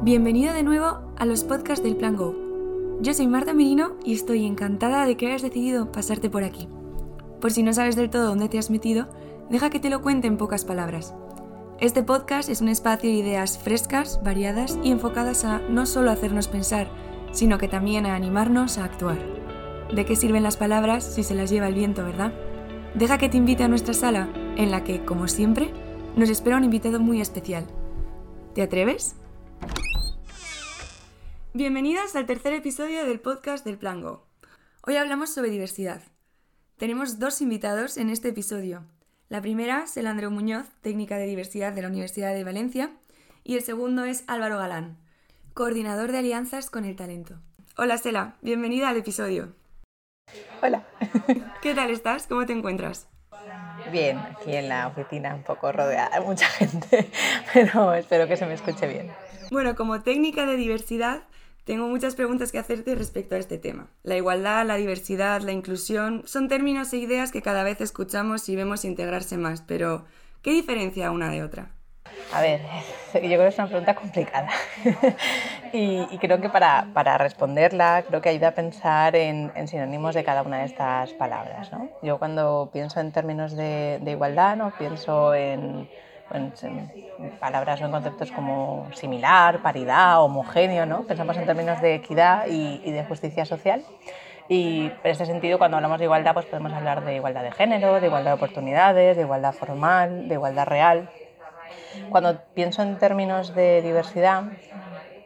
Bienvenido de nuevo a los podcasts del Plan Go. Yo soy Marta Merino y estoy encantada de que hayas decidido pasarte por aquí. Por si no sabes del todo dónde te has metido, deja que te lo cuente en pocas palabras. Este podcast es un espacio de ideas frescas, variadas y enfocadas a no solo hacernos pensar, sino que también a animarnos a actuar. ¿De qué sirven las palabras si se las lleva el viento, verdad? Deja que te invite a nuestra sala, en la que, como siempre, nos espera un invitado muy especial. ¿Te atreves? Bienvenidas al tercer episodio del podcast del Plan Go. Hoy hablamos sobre diversidad. Tenemos dos invitados en este episodio. La primera es el Andreu Muñoz, técnica de diversidad de la Universidad de Valencia, y el segundo es Álvaro Galán, coordinador de alianzas con el talento. Hola Estela, bienvenida al episodio. Hola. ¿Qué tal estás? ¿Cómo te encuentras? Bien, aquí en la oficina un poco rodeada de mucha gente, pero espero que se me escuche bien. Bueno, como técnica de diversidad, tengo muchas preguntas que hacerte respecto a este tema. La igualdad, la diversidad, la inclusión son términos e ideas que cada vez escuchamos y vemos integrarse más, pero ¿qué diferencia una de otra? A ver, yo creo que es una pregunta complicada y, creo que para, para, responderla creo que ayuda a pensar en, sinónimos de cada una de estas palabras. ¿no? Yo cuando pienso en términos de, de igualdad, ¿no? pienso en en, palabras o en conceptos como similar, paridad, homogéneo, ¿no? Pensamos en términos de equidad y, de justicia social. Y en este sentido, cuando hablamos de igualdad, pues podemos hablar de igualdad de género, de igualdad de oportunidades, de igualdad formal, de igualdad real. Cuando pienso en términos de diversidad,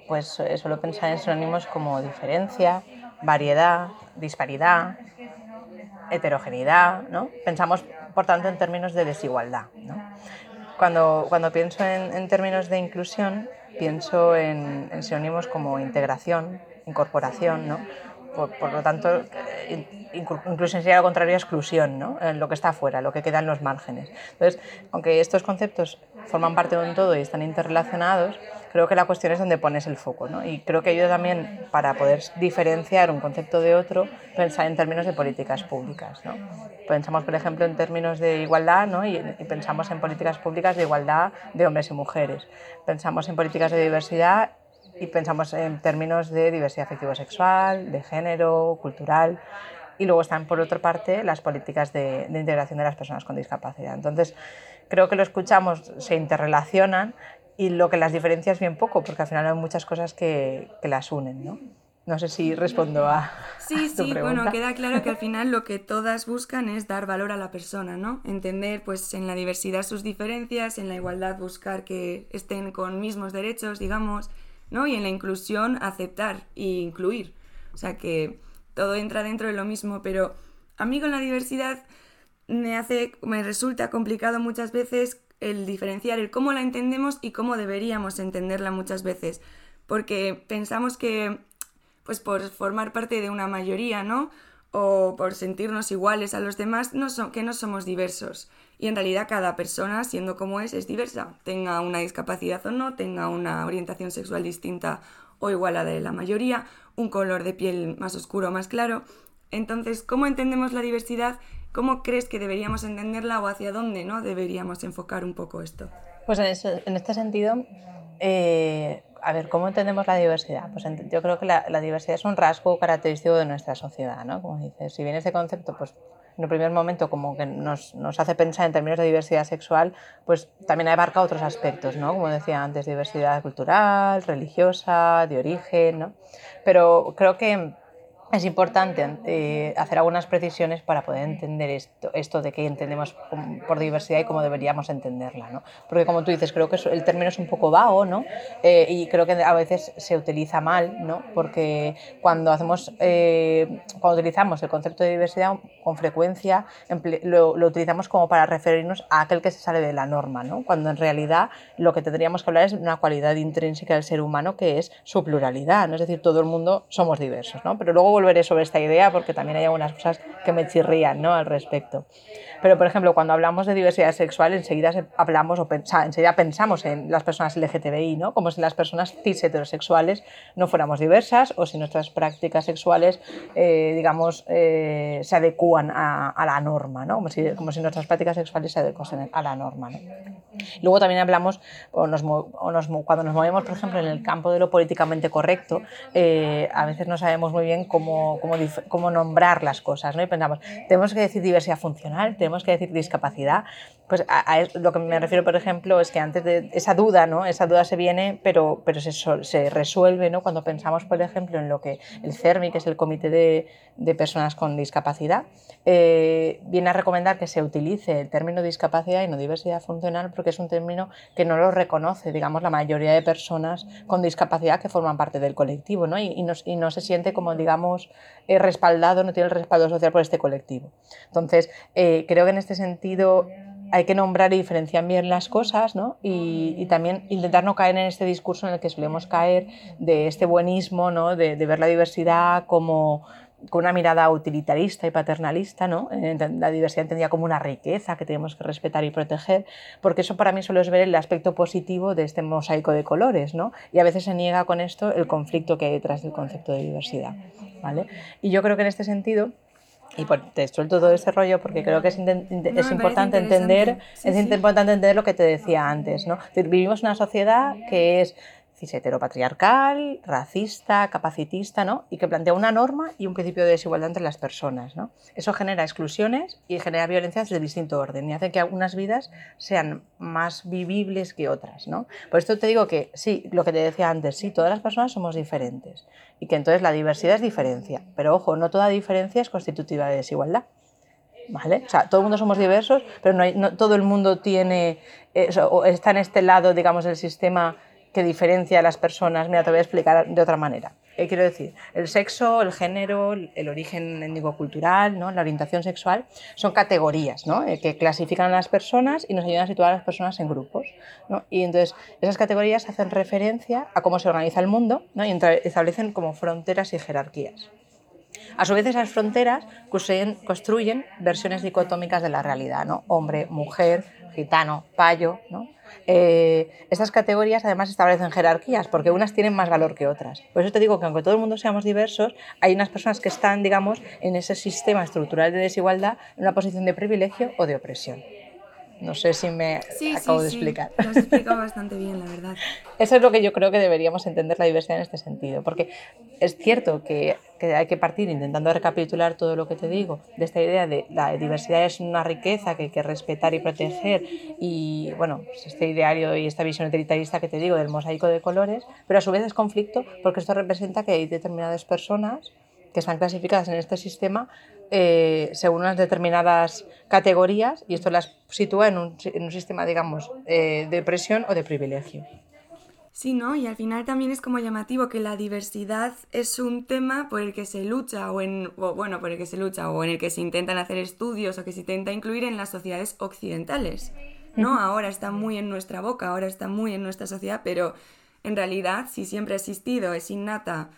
pues eh, suelo pensar en sinónimos como diferencia, variedad, disparidad, heterogeneidad, ¿no? Pensamos, por tanto, en términos de desigualdad. ¿no? Cuando, cuando pienso en, términos de inclusión, pienso en, en, sinónimos como integración, incorporación, ¿no? Por, por lo tanto, inclusión sería lo contrario a exclusión, ¿no? En lo que está afuera, lo que queda en los márgenes. Entonces, aunque estos conceptos forman parte de un todo y están interrelacionados, creo que la cuestión es donde pones el foco. ¿no? Y creo que ayuda también para poder diferenciar un concepto de otro, pensar en términos de políticas públicas. ¿no? Pensamos, por ejemplo, en términos de igualdad ¿no? y, y pensamos en políticas públicas de igualdad de hombres y mujeres. Pensamos en políticas de diversidad y pensamos en términos de diversidad afectivo-sexual, de género, cultural. Y luego están, por otra parte, las políticas de, de integración de las personas con discapacidad. Entonces, creo que lo escuchamos, se interrelacionan, y lo que las diferencia es bien poco, porque al final hay muchas cosas que, que las unen, ¿no? No sé si respondo a. Sí, tu sí, pregunta. bueno, queda claro que al final lo que todas buscan es dar valor a la persona, ¿no? Entender, pues, en la diversidad sus diferencias, en la igualdad buscar que estén con mismos derechos, digamos, ¿no? Y en la inclusión aceptar e incluir. O sea que todo entra dentro de lo mismo, pero a mí con la diversidad me hace, me resulta complicado muchas veces el diferenciar el cómo la entendemos y cómo deberíamos entenderla muchas veces. Porque pensamos que, pues por formar parte de una mayoría, ¿no? O por sentirnos iguales a los demás, no que no somos diversos. Y en realidad cada persona, siendo como es, es diversa. Tenga una discapacidad o no, tenga una orientación sexual distinta o igual a la de la mayoría, un color de piel más oscuro o más claro. Entonces, ¿cómo entendemos la diversidad ¿Cómo crees que deberíamos entenderla o hacia dónde ¿no? deberíamos enfocar un poco esto? Pues en, eso, en este sentido, eh, a ver, ¿cómo entendemos la diversidad? Pues yo creo que la, diversidad es un rasgo característico de nuestra sociedad, ¿no? Como dices, si bien este concepto, pues en un primer momento como que nos, nos, hace pensar en términos de diversidad sexual, pues también abarca otros aspectos, ¿no? Como decía antes, diversidad cultural, religiosa, de origen, ¿no? Pero creo que es importante eh, hacer algunas precisiones para poder entender esto, esto de qué entendemos por diversidad y cómo deberíamos entenderla. ¿no? Porque como tú dices, creo que el término es un poco vago ¿no? Eh, y creo que a veces se utiliza mal, ¿no? porque cuando, hacemos, eh, cuando utilizamos el concepto de diversidad con frecuencia lo, lo, utilizamos como para referirnos a aquel que se sale de la norma, ¿no? cuando en realidad lo que tendríamos que hablar es de una cualidad intrínseca del ser humano que es su pluralidad, ¿no? es decir, todo el mundo somos diversos, ¿no? pero luego volveré sobre esta idea porque también hay algunas cosas que me chirrían ¿no? al respecto. Pero, por ejemplo, cuando hablamos de diversidad sexual, enseguida hablamos o enseguida pensamos en las personas LGTBI, ¿no? Como si las personas cis heterosexuales no fuéramos diversas o si nuestras prácticas sexuales, eh, digamos, eh, se adecúan a, la norma, ¿no? Como si, como si nuestras prácticas sexuales se adecuasen a la norma, ¿no? Luego también hablamos, o nos, cuando nos movemos, por ejemplo, en el campo de lo políticamente correcto, eh, a veces no sabemos muy bien cómo, cómo, cómo nombrar las cosas, ¿no? Y pensamos, tenemos que decir diversidad funcional, tenemos que decir discapacidad, pues a, lo que me refiero, por ejemplo, es que antes de esa duda, ¿no? Esa duda se viene, pero, pero se, se resuelve, ¿no? Cuando pensamos, por ejemplo, en lo que el CERMI, que es el Comité de, de Personas con Discapacidad, eh, viene a recomendar que se utilice el término discapacidad y no diversidad funcional porque es un término que no lo reconoce, digamos, la mayoría de personas con discapacidad que forman parte del colectivo, ¿no? Y, y, no, y no, se siente como, digamos, eh, respaldado, no tiene el respaldo social por este colectivo. Entonces, eh, creo que en este sentido hay que nombrar y diferenciar bien las cosas ¿no? y, también intentar no caer en este discurso en el que solemos caer de este buenismo, ¿no? de, ver la diversidad como con una mirada utilitarista y paternalista, ¿no? la diversidad entendida como una riqueza que tenemos que respetar y proteger, porque eso para mí solo es ver el aspecto positivo de este mosaico de colores, ¿no? y a veces se niega con esto el conflicto que hay detrás del concepto de diversidad. ¿vale? Y yo creo que en este sentido y te suelto todo ese rollo porque creo que es, es importante entender es importante entender lo que te decía antes no vivimos en una sociedad que es cis heteropatriarcal, racista, capacitista, ¿no? Y que plantea una norma y un principio de desigualdad entre las personas, ¿no? Eso genera exclusiones y genera violencias de distinto orden y hace que algunas vidas sean más vivibles que otras, ¿no? Por esto te digo que sí, lo que te decía antes, sí, todas las personas somos diferentes y que entonces la diversidad es diferencia, pero ojo, no toda diferencia es constitutiva de desigualdad. ¿Vale? O sea, todo el mundo somos diversos, pero no, no todo el mundo tiene, eh, o está en este lado, digamos, del sistema que diferencia a las personas. Mira, te voy a explicar de otra manera. ¿Qué quiero decir? El sexo, el género, el origen étnico-cultural, ¿no? la orientación sexual, son categorías ¿no? Eh, que clasifican a las personas y nos ayudan a situar a las personas en grupos. ¿no? Y entonces esas categorías hacen referencia a cómo se organiza el mundo y establecen como fronteras y jerarquías. A su vez, esas fronteras construyen, versiones dicotómicas de la realidad, hombre, mujer, gitano, payo. ¿no? Eh, estas categorías además establecen jerarquías, porque unas tienen más valor que otras. Por eso te digo que aunque todo el mundo seamos diversos, hay unas personas que están, digamos, en ese sistema estructural de desigualdad en una posición de privilegio o de opresión. No sé si me acabo de explicar. Lo has explicado bastante bien, la verdad. Eso es lo que yo creo que deberíamos entender la diversidad en este sentido, porque es cierto que, que, hay que partir intentando recapitular todo lo que te digo, de esta idea de la diversidad es una riqueza que hay que respetar y proteger, y bueno, pues este ideario y esta visión utilitarista que te digo del mosaico de colores, pero a su vez es conflicto porque esto representa que hay determinadas personas que están clasificadas en este sistema eh, según unas determinadas categorías y esto las sitúa en un, en un sistema, digamos, eh, de presión o de privilegio. Sí, ¿no? Y al final también es como llamativo que la diversidad es un tema por el que se lucha o en bueno, por el que se lucha o en el que se intentan hacer estudios o que se intenta incluir en las sociedades occidentales. ¿No? Ahora está muy en nuestra boca, ahora está muy en nuestra sociedad, pero en realidad si siempre ha existido, es innata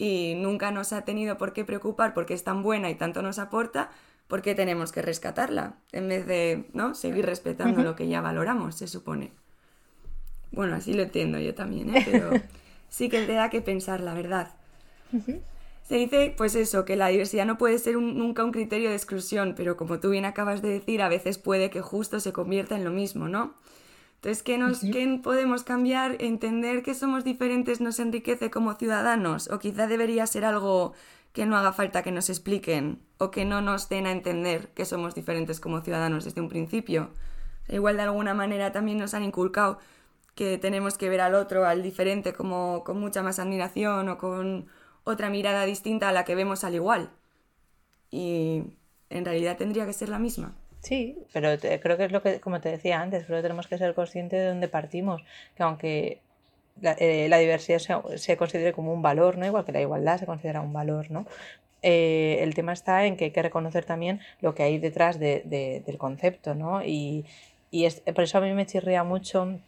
y nunca nos ha tenido por qué preocupar porque es tan buena y tanto nos aporta, ¿por qué tenemos que rescatarla? En vez de ¿no? seguir respetando lo que ya valoramos, se supone. Bueno, así lo entiendo yo también, ¿eh? pero sí que te da que pensar, la verdad. Se dice, pues eso, que la diversidad no puede ser nunca un criterio de exclusión, pero como tú bien acabas de decir, a veces puede que justo se convierta en lo mismo, ¿no? Entonces, ¿qué, nos, ¿qué podemos cambiar? Entender que somos diferentes nos enriquece como ciudadanos o quizá debería ser algo que no haga falta que nos expliquen o que no nos den a entender que somos diferentes como ciudadanos desde un principio. Igual de alguna manera también nos han inculcado que tenemos que ver al otro, al diferente, como con mucha más admiración o con otra mirada distinta a la que vemos al igual. Y en realidad tendría que ser la misma. Sí, pero creo que es lo que, como te decía antes, creo que tenemos que ser conscientes de dónde partimos, que aunque la, eh, diversidad se, se, considere como un valor, ¿no? igual que la igualdad se considera un valor, ¿no? Eh, el tema está en que hay que reconocer también lo que hay detrás de, del concepto, ¿no? Y, y es, por eso a mí me chirría mucho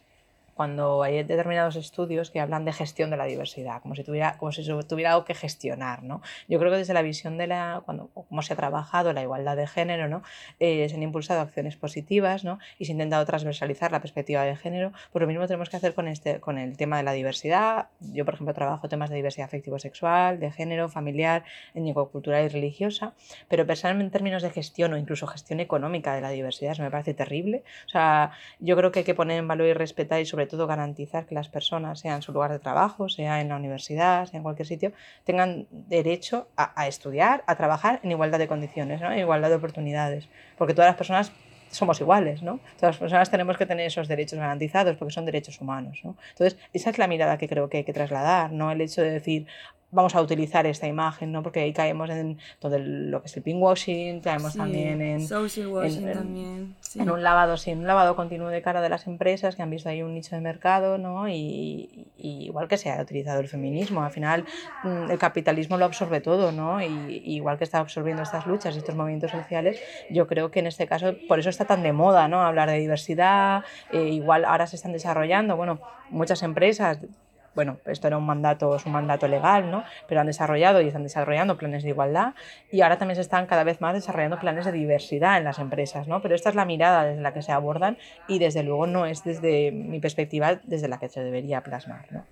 cuando hay determinados estudios que hablan de gestión de la diversidad, como si tuviera, como si tuviera algo que gestionar. ¿no? Yo creo que desde la visión de la, cuando, cómo se ha trabajado la igualdad de género, ¿no? Eh, se han impulsado acciones positivas ¿no? y se ha intentado transversalizar la perspectiva de género, pues lo mismo tenemos que hacer con, este, con el tema de la diversidad. Yo, por ejemplo, trabajo temas de diversidad afectivo-sexual, de género, familiar, étnico-cultural y religiosa, pero personalmente en términos de gestión o incluso gestión económica de la diversidad, eso me parece terrible. O sea, yo creo que hay que poner en valor y respetar y sobre todo garantizar que las personas, sea en su lugar de trabajo, sea en la universidad, sea en cualquier sitio, tengan derecho a, estudiar, a trabajar en igualdad de condiciones, en igualdad de oportunidades, porque todas las personas somos iguales, ¿no? Todas las personas tenemos que tener esos derechos garantizados porque son derechos humanos, ¿no? Entonces, esa es la mirada que creo que hay que trasladar, no el hecho de decir, vamos a utilizar esta imagen, ¿no? Porque ahí caemos en todo lo que es el pinkwashing, caemos también en, social washing también, en un lavado, sí, un lavado continuo de cara de las empresas que han visto ahí un nicho de mercado, ¿no? Y, igual que se ha utilizado el feminismo, al final mm, el capitalismo lo absorbe todo, ¿no? Y, igual que está absorbiendo estas luchas y estos movimientos sociales, yo creo que en este caso por eso está tan de moda, ¿no? Hablar de diversidad, eh, igual ahora se están desarrollando, bueno, muchas empresas bueno, esto era un mandato, es un mandato legal, ¿no? Pero han desarrollado y están desarrollando planes de igualdad y ahora también se están cada vez más desarrollando planes de diversidad en las empresas, ¿no? Pero esta es la mirada desde la que se abordan y desde luego no es desde mi perspectiva desde la que se debería plasmar, ¿no?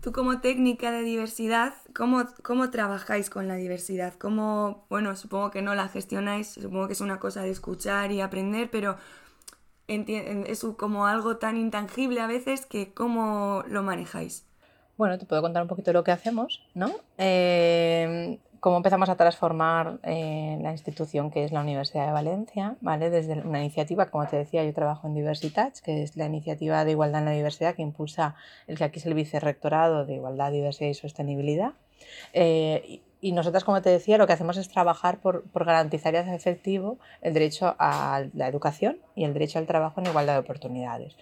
Tú como técnica de diversidad, ¿cómo, ¿cómo trabajáis con la diversidad? ¿Cómo, bueno, supongo que no la gestionáis, supongo que es una cosa de escuchar y aprender, pero es como algo tan intangible a veces que ¿cómo lo manejáis? Bueno, te puedo contar un poquito lo que hacemos, ¿no? Eh, cómo empezamos a transformar eh, la institución que es la Universidad de Valencia, ¿vale? Desde una iniciativa, como te decía, yo trabajo en Diversitats, que es la iniciativa de igualdad en la diversidad que impulsa el que aquí es el vicerrectorado de igualdad, diversidad y sostenibilidad. Eh, y nosotras, como te decía, lo que hacemos es trabajar por, por, garantizar y hacer efectivo el derecho a la educación y el derecho al trabajo en igualdad de oportunidades.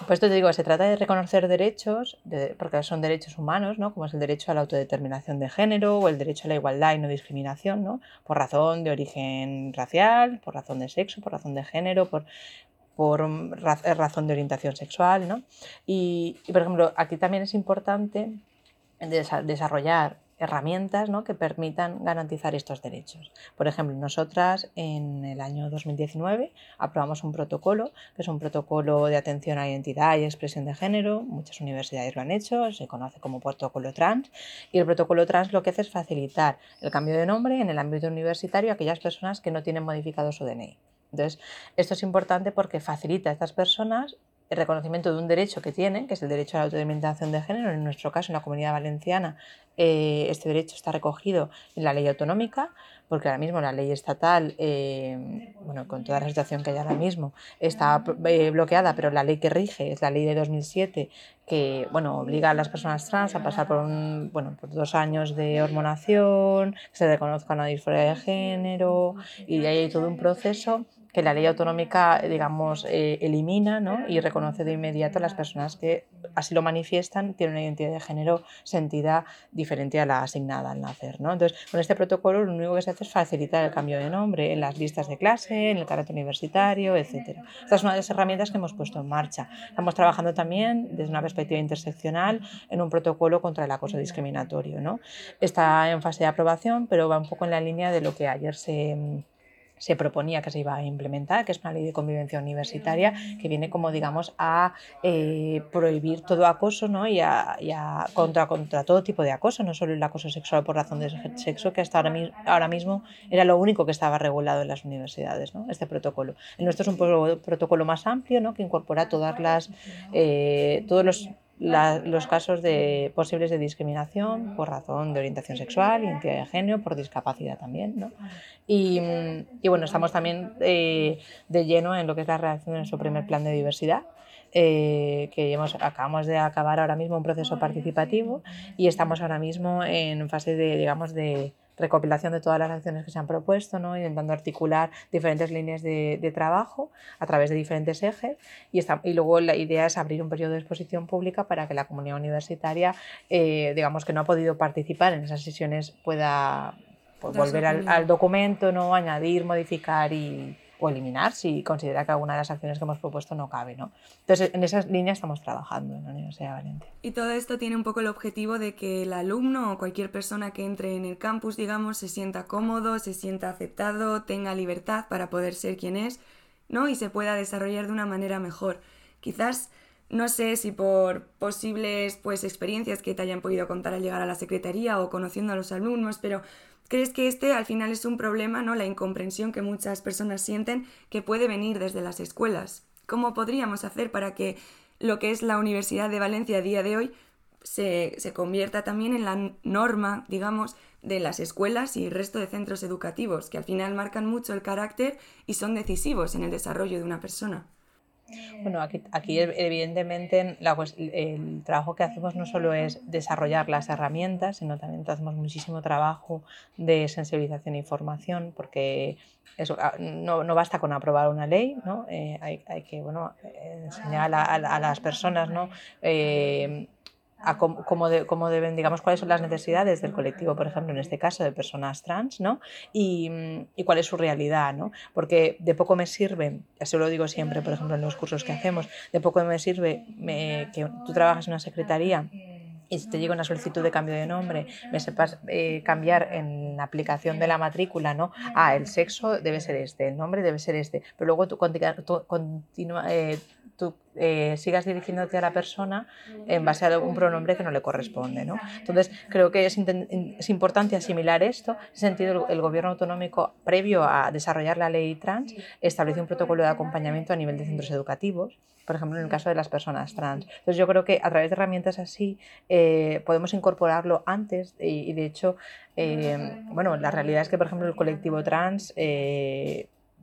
Pues esto te digo, se trata de reconocer derechos, porque son derechos humanos, ¿no? como es el derecho a la autodeterminación de género o el derecho a la igualdad y no discriminación, ¿no? por razón de origen racial, por razón de sexo, por razón de género, por, por razón de orientación sexual. ¿no? Y, y, por ejemplo, aquí también es importante desarrollar herramientas que permitan garantizar estos derechos. Por ejemplo, nosotras en el año 2019 aprobamos un protocolo, que es un protocolo de atención a identidad y expresión de género, muchas universidades lo han hecho, se conoce como protocolo trans, y el protocolo trans lo que hace es facilitar el cambio de nombre en el ámbito universitario a aquellas personas que no tienen modificado su DNI. Entonces, esto es importante porque facilita a estas personas el reconocimiento de un derecho que tienen, que es el derecho a la autodeterminación de género. En nuestro caso, en la comunidad valenciana, eh, este derecho está recogido en la ley autonómica, porque ahora mismo la ley estatal, eh, bueno, con toda la situación que hay ahora mismo, está eh, bloqueada, pero la ley que rige es la ley de 2007, que bueno, obliga a las personas trans a pasar por, un, bueno, por dos años de hormonación, que se reconozca una disforia de género, y hay todo un proceso que la ley autonómica, digamos, eh, elimina ¿no? y reconoce de inmediato a las personas que así lo manifiestan, tienen una identidad de género sentida diferente a la asignada al nacer. ¿no? Entonces, con este protocolo lo único que se hace es facilitar el cambio de nombre en las listas de clase, en el carácter universitario, etc. Esta es una de las herramientas que hemos puesto en marcha. Estamos trabajando también desde una perspectiva interseccional en un protocolo contra el acoso discriminatorio. ¿no? Está en fase de aprobación, pero va un poco en la línea de lo que ayer se se proponía que se iba a implementar, que es una ley de convivencia universitaria que viene como digamos a eh, prohibir todo acoso ¿no? y, a, contra, contra todo tipo de acoso, no solo el acoso sexual por razón de sexo, que hasta ahora, ahora mismo era lo único que estaba regulado en las universidades, ¿no? este protocolo. El nuestro es un protocolo más amplio ¿no? que incorpora todas las, eh, todos los los casos de posibles de discriminación por razón de orientación sexual, identidad de género, por discapacidad también. ¿no? Y, y, bueno, estamos también eh, de lleno en lo que es la redacción de nuestro primer plan de diversidad. Eh, que hemos, acabamos de acabar ahora mismo un proceso participativo y estamos ahora mismo en fase de, digamos, de, recopilación de todas las acciones que se han propuesto, ¿no? intentando articular diferentes líneas de, de trabajo a través de diferentes ejes y, está, y luego la idea es abrir un periodo de exposición pública para que la comunidad universitaria, eh, digamos que no ha podido participar en esas sesiones, pueda pues, volver al, al, documento, ¿no? añadir, modificar y, o eliminar si considera que alguna de las acciones que hemos propuesto no cabe. ¿no? Entonces, en esas líneas estamos trabajando en la Universidad de Valencia. Y todo esto tiene un poco el objetivo de que el alumno o cualquier persona que entre en el campus, digamos, se sienta cómodo, se sienta aceptado, tenga libertad para poder ser quien es, ¿no? Y se pueda desarrollar de una manera mejor. Quizás no sé si por posibles pues experiencias que te hayan podido contar al llegar a la secretaría o conociendo a los alumnos, pero ¿crees que este al final es un problema, no? La incomprensión que muchas personas sienten que puede venir desde las escuelas. ¿Cómo podríamos hacer para que lo que es la Universidad de Valencia a día de hoy se, se convierta también en la norma, digamos, de las escuelas y el resto de centros educativos, que al final marcan mucho el carácter y son decisivos en el desarrollo de una persona? Bueno, aquí, aquí evidentemente el trabajo que hacemos no solo es desarrollar las herramientas, sino también hacemos muchísimo trabajo de sensibilización e información, porque eso, ah, no, no basta con aprobar una ley, ¿no? Eh, hay, hay, que bueno, enseñar a, a, las personas ¿no? Eh, a cómo, deben, digamos, cuáles son las necesidades del colectivo, por ejemplo, en este caso de personas trans, ¿no? Y, y cuál es su realidad, ¿no? Porque de poco me sirve, así lo digo siempre, por ejemplo, en los cursos que hacemos, de poco me sirve que tú trabajas en una secretaría y si te llega una solicitud de cambio de nombre, me sepas eh, cambiar en la aplicación de la matrícula, ¿no? Ah, el sexo debe ser este, el nombre debe ser este, pero luego tú, continúa, eh, tú eh, sigas dirigiéndote a la persona en base a un pronombre que no le corresponde. ¿no? Entonces, creo que es, es importante asimilar esto. En ese sentido, el, gobierno autonómico, previo a desarrollar la ley trans, estableció un protocolo de acompañamiento a nivel de centros educativos por ejemplo, en el caso de las personas trans. Entonces, yo creo que a través de herramientas así eh, podemos incorporarlo antes y, de hecho, eh, bueno, la realidad es que, por ejemplo, el colectivo trans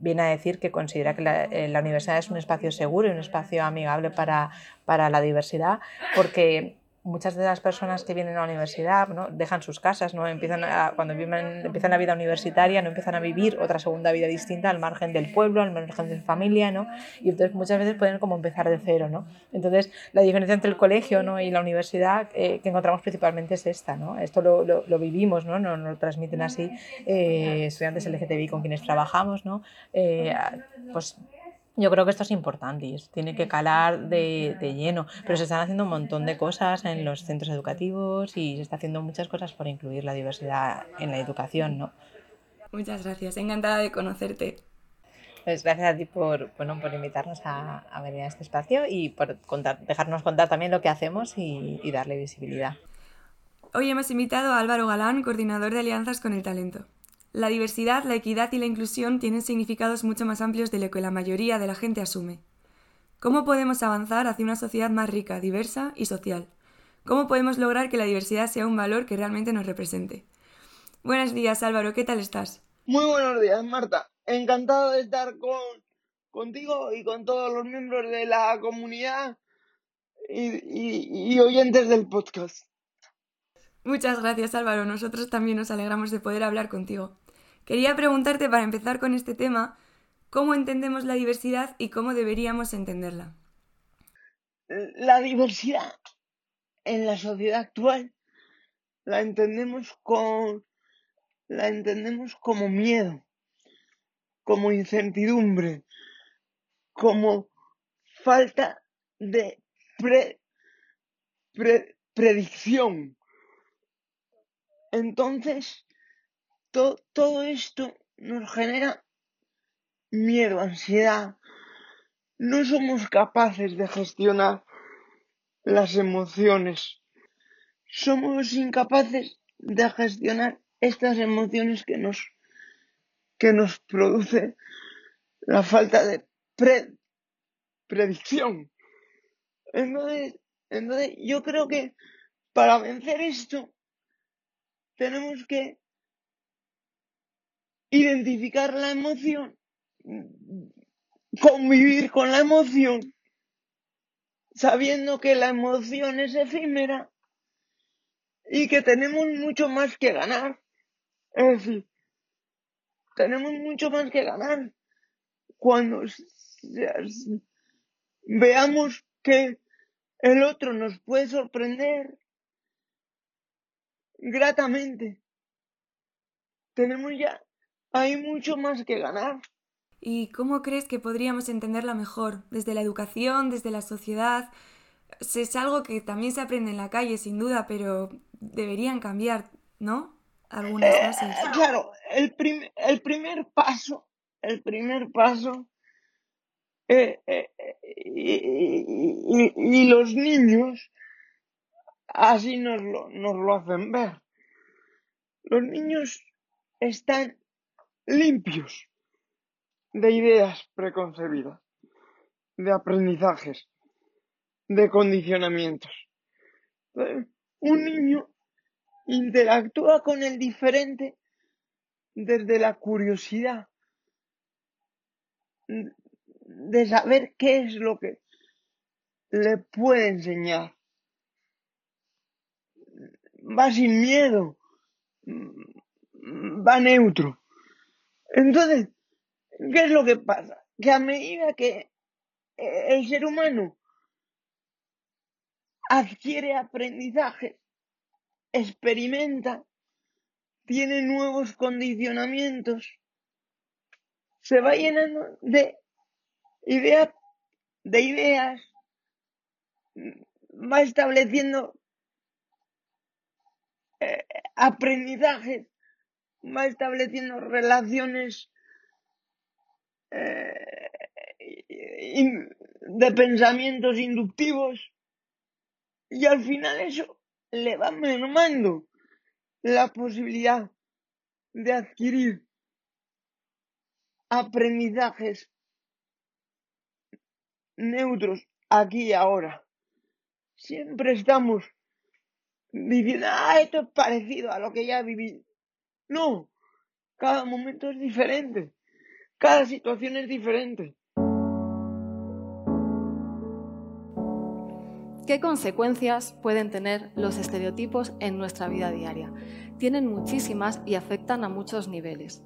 viene a decir que considera que la, eh, la, universidad es un espacio seguro y un espacio amigable para, para la diversidad, porque muchas de las personas que vienen a la universidad ¿no? dejan sus casas, ¿no? empiezan a, cuando viven, empiezan la vida universitaria, no empiezan a vivir otra segunda vida distinta al margen del pueblo, al margen de su familia, ¿no? y entonces muchas veces pueden como empezar de cero. ¿no? Entonces la diferencia entre el colegio ¿no? y la universidad eh, que encontramos principalmente es esta. ¿no? Esto lo, lo, vivimos, ¿no? Nos, lo transmiten así eh, estudiantes LGTBI con quienes trabajamos, ¿no? Eh, pues yo creo que esto es importante y tiene que calar de, de, lleno, pero se están haciendo un montón de cosas en los centros educativos y se está haciendo muchas cosas por incluir la diversidad en la educación, ¿no? Muchas gracias, encantada de conocerte. Pues gracias a ti por, bueno, por invitarnos a, a venir a este espacio y por contar, dejarnos contar también lo que hacemos y, y darle visibilidad. Hoy hemos invitado a Álvaro Galán, coordinador de Alianzas con el Talento. La diversidad, la equidad y la inclusión tienen significados mucho más amplios de lo que la mayoría de la gente asume. ¿Cómo podemos avanzar hacia una sociedad más rica, diversa y social? ¿Cómo podemos lograr que la diversidad sea un valor que realmente nos represente? Buenos días, Álvaro, ¿qué tal estás? Muy buenos días, Marta. Encantado de estar con, contigo y con todos los miembros de la comunidad y, y, y oyentes del podcast. Muchas gracias, Álvaro. Nosotros también nos alegramos de poder hablar contigo. Quería preguntarte, para empezar con este tema, ¿cómo entendemos la diversidad y cómo deberíamos entenderla? La diversidad en la sociedad actual la entendemos con la entendemos como miedo, como incertidumbre, como falta de pre, pre, predicción. Entonces, to, todo esto nos genera miedo, ansiedad. No somos capaces de gestionar las emociones. Somos incapaces de gestionar estas emociones que nos, que nos produce la falta de pre, predicción. Entonces, entonces, yo creo que para vencer esto tenemos que identificar la emoción, convivir con la emoción, sabiendo que la emoción es efímera y que tenemos mucho más que ganar. Es decir, tenemos mucho más que ganar cuando veamos que el otro nos puede sorprender gratamente tenemos ya, hay mucho más que ganar. ¿Y cómo crees que podríamos entenderla mejor? Desde la educación, desde la sociedad. Es algo que también se aprende en la calle, sin duda, pero deberían cambiar, ¿no? Algunas cosas. Eh, claro, el, el primer paso, el primer paso, eh, eh, y, los niños así nos lo, nos lo hacen ver. Los niños están limpios de ideas preconcebidas, de aprendizajes, de condicionamientos. Un niño interactúa con el diferente desde la curiosidad de saber qué es lo que le puede enseñar. Va sin miedo, va neutro. Entonces, ¿qué es lo que pasa? Que a medida que el ser humano adquiere aprendizaje, experimenta, tiene nuevos condicionamientos, se va llenando de ideas, de ideas, va estableciendo eh, aprendizajes, va estableciendo relaciones eh, de pensamientos inductivos y al final eso le va mermando la posibilidad de adquirir aprendizajes neutros aquí y ahora. Siempre estamos diciendo, ah, esto es parecido a lo que ya viví. No, cada momento es diferente, cada situación es diferente. ¿Qué consecuencias pueden tener los estereotipos en nuestra vida diaria? Tienen muchísimas y afectan a muchos niveles.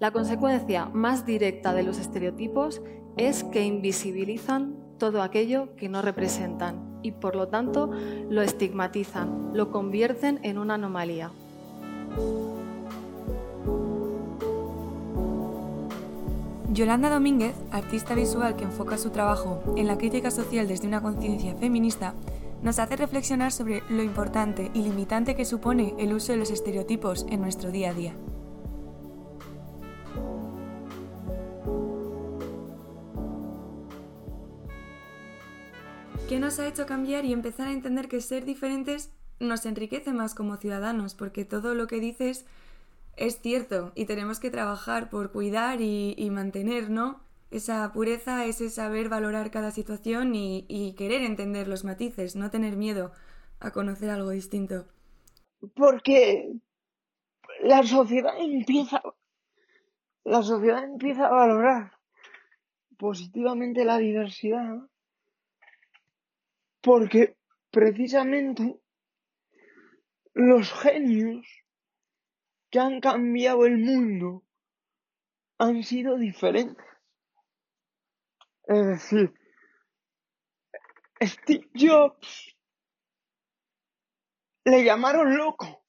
La consecuencia más directa de los estereotipos es que invisibilizan todo aquello que no representan y por lo tanto lo estigmatizan, lo convierten en una anomalía. Yolanda Domínguez, artista visual que enfoca su trabajo en la crítica social desde una conciencia feminista, nos hace reflexionar sobre lo importante y limitante que supone el uso de los estereotipos en nuestro día a día. ¿Qué nos ha hecho cambiar y empezar a entender que ser diferentes nos enriquece más como ciudadanos? Porque todo lo que dices es cierto y tenemos que trabajar por cuidar y, mantener, ¿no? Esa pureza, ese saber valorar cada situación y, y, querer entender los matices, no tener miedo a conocer algo distinto. Porque la sociedad empieza, la sociedad empieza a valorar positivamente la diversidad porque precisamente los genios que han cambiado el mundo han sido diferentes. Es decir, Steve Jobs le llamaron loco.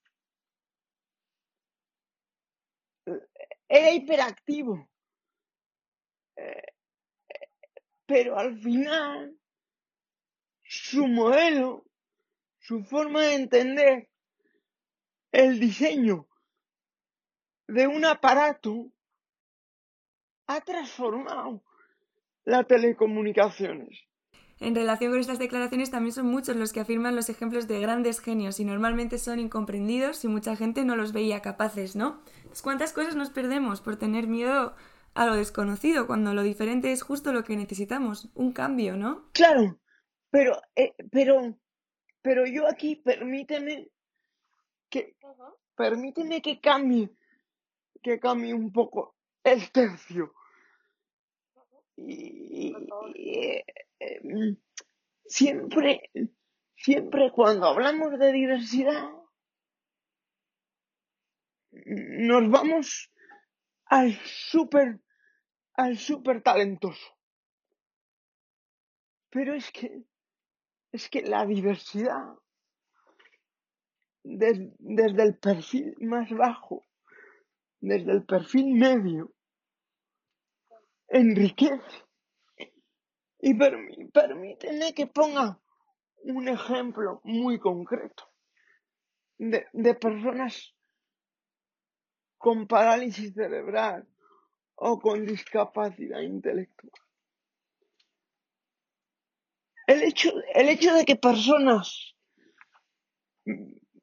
Era hiperactivo. Pero al final, su modelo, su forma de entender el diseño de un aparato ha transformado las telecomunicaciones. En relación con estas declaraciones también son muchos los que afirman los ejemplos de grandes genios y normalmente son incomprendidos y mucha gente no los veía capaces, ¿no? ¿Cuántas cosas nos perdemos por tener miedo a lo desconocido cuando lo diferente es justo lo que necesitamos? Un cambio, ¿no? Claro, pero, eh, pero, pero yo aquí permíteme que, permíteme que cambie que cambie un poco el tercio. Y, eh, em, siempre, siempre cuando hablamos de diversidad, nos vamos al súper, al súper talentoso. Pero es que, es que la diversidad, desde el perfil más bajo desde el perfil medio enriquece. Y permíteme que ponga un ejemplo muy concreto de, de personas con parálisis cerebral o con discapacidad intelectual. El hecho, el hecho de que personas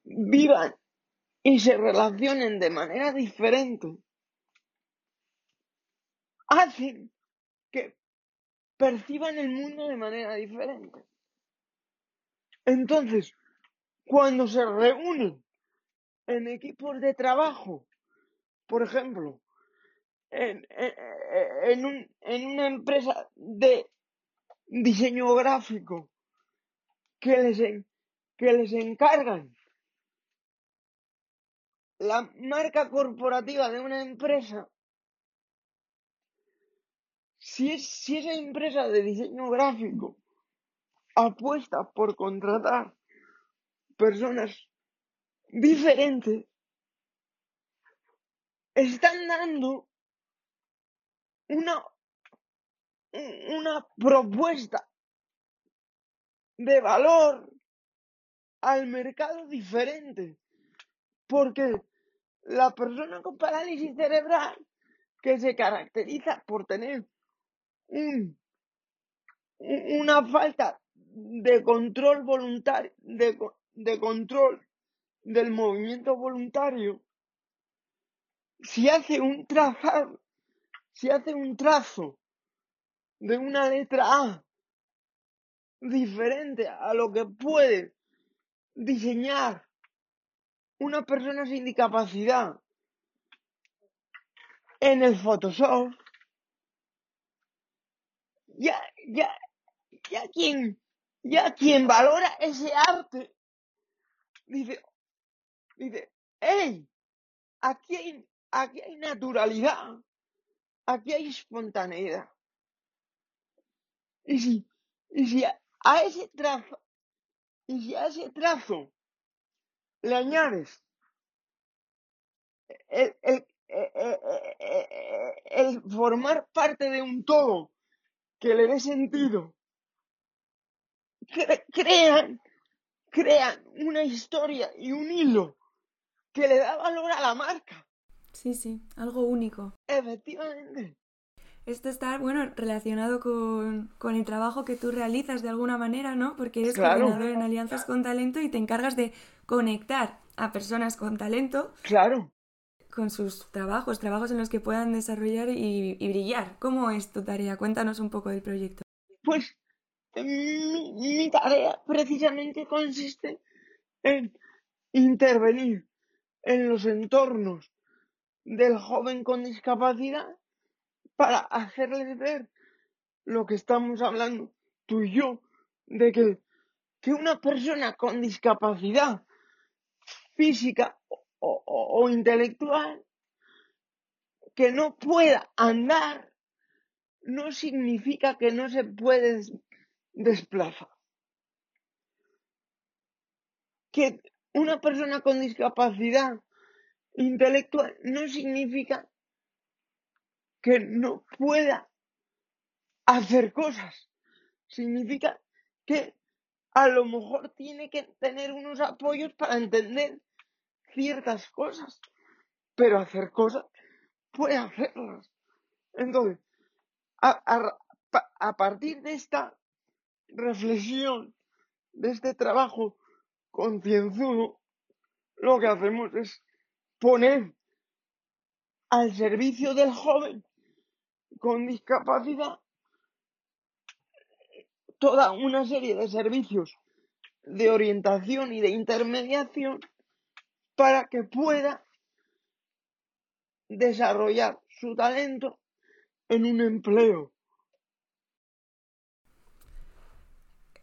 vivan y se relacionen de manera diferente hacen que perciban el mundo de manera diferente. Entonces, cuando se reúnen en equipos de trabajo, por ejemplo, en, en una empresa de diseño gráfico que les, que les encargan la marca corporativa de una empresa, si, es, si esa empresa de diseño gráfico apuesta por contratar personas diferentes, están dando una una propuesta de valor al mercado diferente. Porque la persona con parálisis cerebral que se caracteriza por tener un, una falta de control voluntario, de, de control del movimiento voluntario, si hace un trazado, si hace un trazo de una letra A diferente a lo que puede diseñar una persona sin discapacidad en el Photoshop, ya, ya, ya quien, ya quien valora ese arte dice, dice, hey, aquí hay, aquí hay naturalidad, aquí hay espontaneidad. Y si, y si a, ese trazo, y si a ese trazo le añades el, el, el, formar parte de un todo que le dé sentido, crean, crean una historia y un hilo que le da valor a la marca. Sí, sí, algo único. Efectivamente. Esto está, bueno, relacionado con, el trabajo que tú realizas de alguna manera, ¿no? Porque eres coordinador en Alianzas con Talento y te encargas de conectar a personas con talento. Claro. Con sus trabajos, trabajos en los que puedan desarrollar y, brillar. ¿Cómo es tu tarea? Cuéntanos un poco del proyecto. Pues mi, mi tarea precisamente consiste en intervenir en los entornos del joven con discapacidad para hacerles ver lo que estamos hablando tú y yo, de que, que una persona con discapacidad física o, intelectual que no pueda andar no significa que no se puede desplazar. Que una persona con discapacidad intelectual no significa que no pueda hacer cosas. Significa que a lo mejor tiene que tener unos apoyos para entender ciertas cosas, pero hacer cosas puede hacerlas. Entonces, a, partir de esta reflexión, de este trabajo concienzudo, lo que hacemos es poner al servicio del joven con discapacidad toda una serie de servicios de orientación y de intermediación para que pueda desarrollar su talento en un empleo.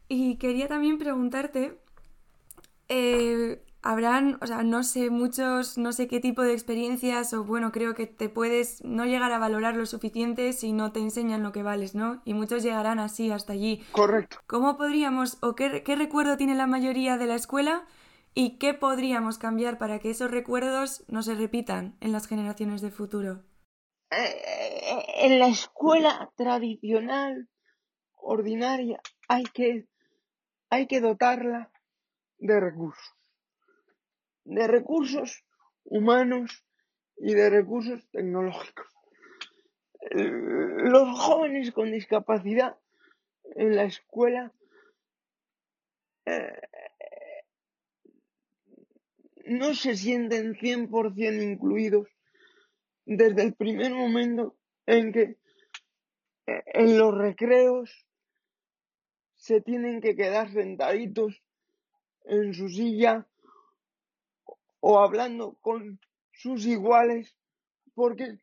Y quería también preguntarte, eh, habrán, o sea, no sé, muchos, no sé qué tipo de experiencias, o bueno, creo que te puedes no llegar a valorar lo suficiente si no te enseñan lo que vales, ¿no? Y muchos llegarán así hasta allí. Correcto. ¿Cómo podríamos, o qué, qué recuerdo tiene la mayoría de la escuela y qué podríamos cambiar para que esos recuerdos no se repitan en las generaciones del futuro? eh, en la escuela tradicional, ordinaria, hay que, hay que dotarla de recursos. De recursos humanos y de recursos tecnológicos. Los jóvenes con discapacidad en la escuela eh, no se sienten 100% incluidos desde el primer momento en que eh, en los recreos se tienen que quedar sentaditos en su silla o hablando con sus iguales porque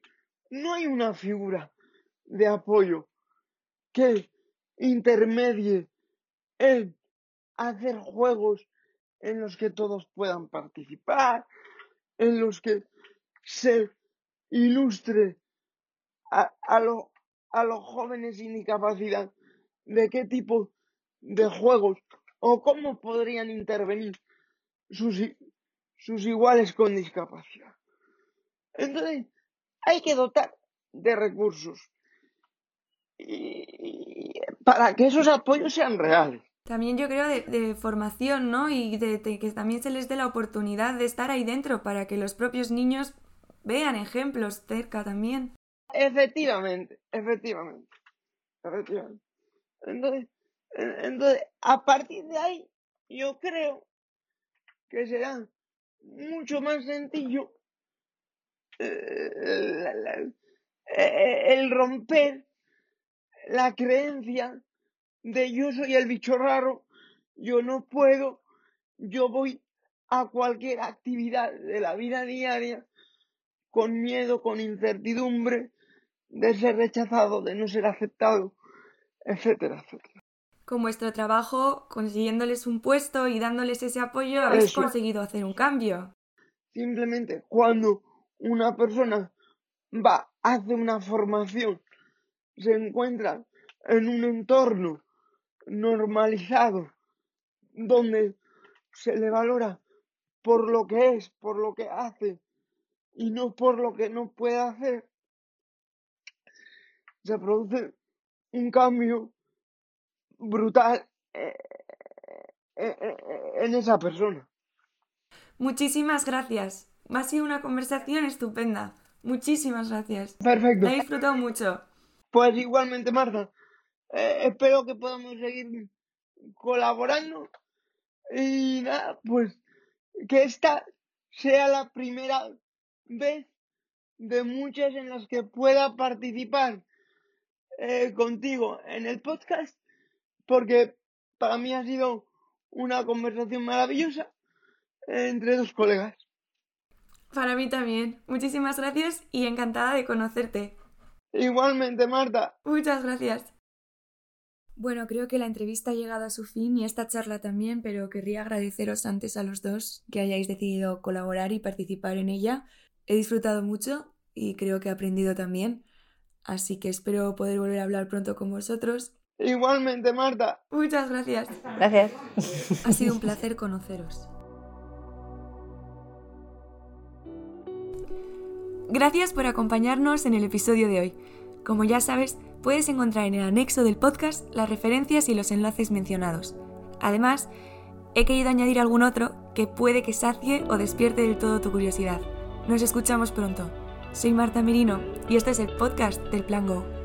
no hay una figura de apoyo que intermedie en hacer juegos en los que todos puedan participar, en los que se ilustre a, a, los jóvenes sin discapacidad de qué tipo de juegos o cómo podrían intervenir sus, sus iguales con discapacidad. Entonces, hay que dotar de recursos y, para que esos apoyos sean reales. También yo creo de, formación, ¿no? Y de, que también se les dé la oportunidad de estar ahí dentro para que los propios niños vean ejemplos cerca también. Efectivamente, efectivamente, efectivamente. Entonces, entonces, a partir de ahí, yo creo que será mucho más sencillo eh, el romper la creencia de yo soy el bicho raro, yo no puedo, yo voy a cualquier actividad de la vida diaria con miedo, con incertidumbre de ser rechazado, de no ser aceptado, etcétera, etcétera. Con vuestro trabajo, consiguiéndoles un puesto y dándoles ese apoyo, habéis conseguido hacer un cambio. Simplemente cuando una persona va, hace una formación, se encuentra en un entorno normalizado, donde se le valora por lo que es, por lo que hace y no por lo que no puede hacer, se produce un cambio brutal eh, eh, eh, en esa persona. Muchísimas gracias. Ha sido una conversación estupenda. Muchísimas gracias. Perfecto. La he disfrutado mucho. Pues igualmente, Marta. Eh, espero que podamos seguir colaborando. Y nada, pues que esta sea la primera vez de muchas en las que pueda participar eh, contigo en el podcast, porque para mí ha sido una conversación maravillosa entre dos colegas. Para mí también. Muchísimas gracias y encantada de conocerte. Igualmente, Marta. Muchas gracias. Bueno, creo que la entrevista ha llegado a su fin y esta charla también, pero querría agradeceros antes a los dos que hayáis decidido colaborar y participar en ella. He disfrutado mucho y creo que he aprendido también, así que espero poder volver a hablar pronto con vosotros. Igualmente, Marta. Muchas gracias. Gracias. Ha sido un placer conoceros. Gracias por acompañarnos en el episodio de hoy. Como ya sabes, puedes encontrar en el anexo del podcast las referencias y los enlaces mencionados. Además, he querido añadir algún otro que puede que sacie o despierte del todo tu curiosidad. Nos escuchamos pronto. Soy Marta Merino y este es el podcast del Plan Go.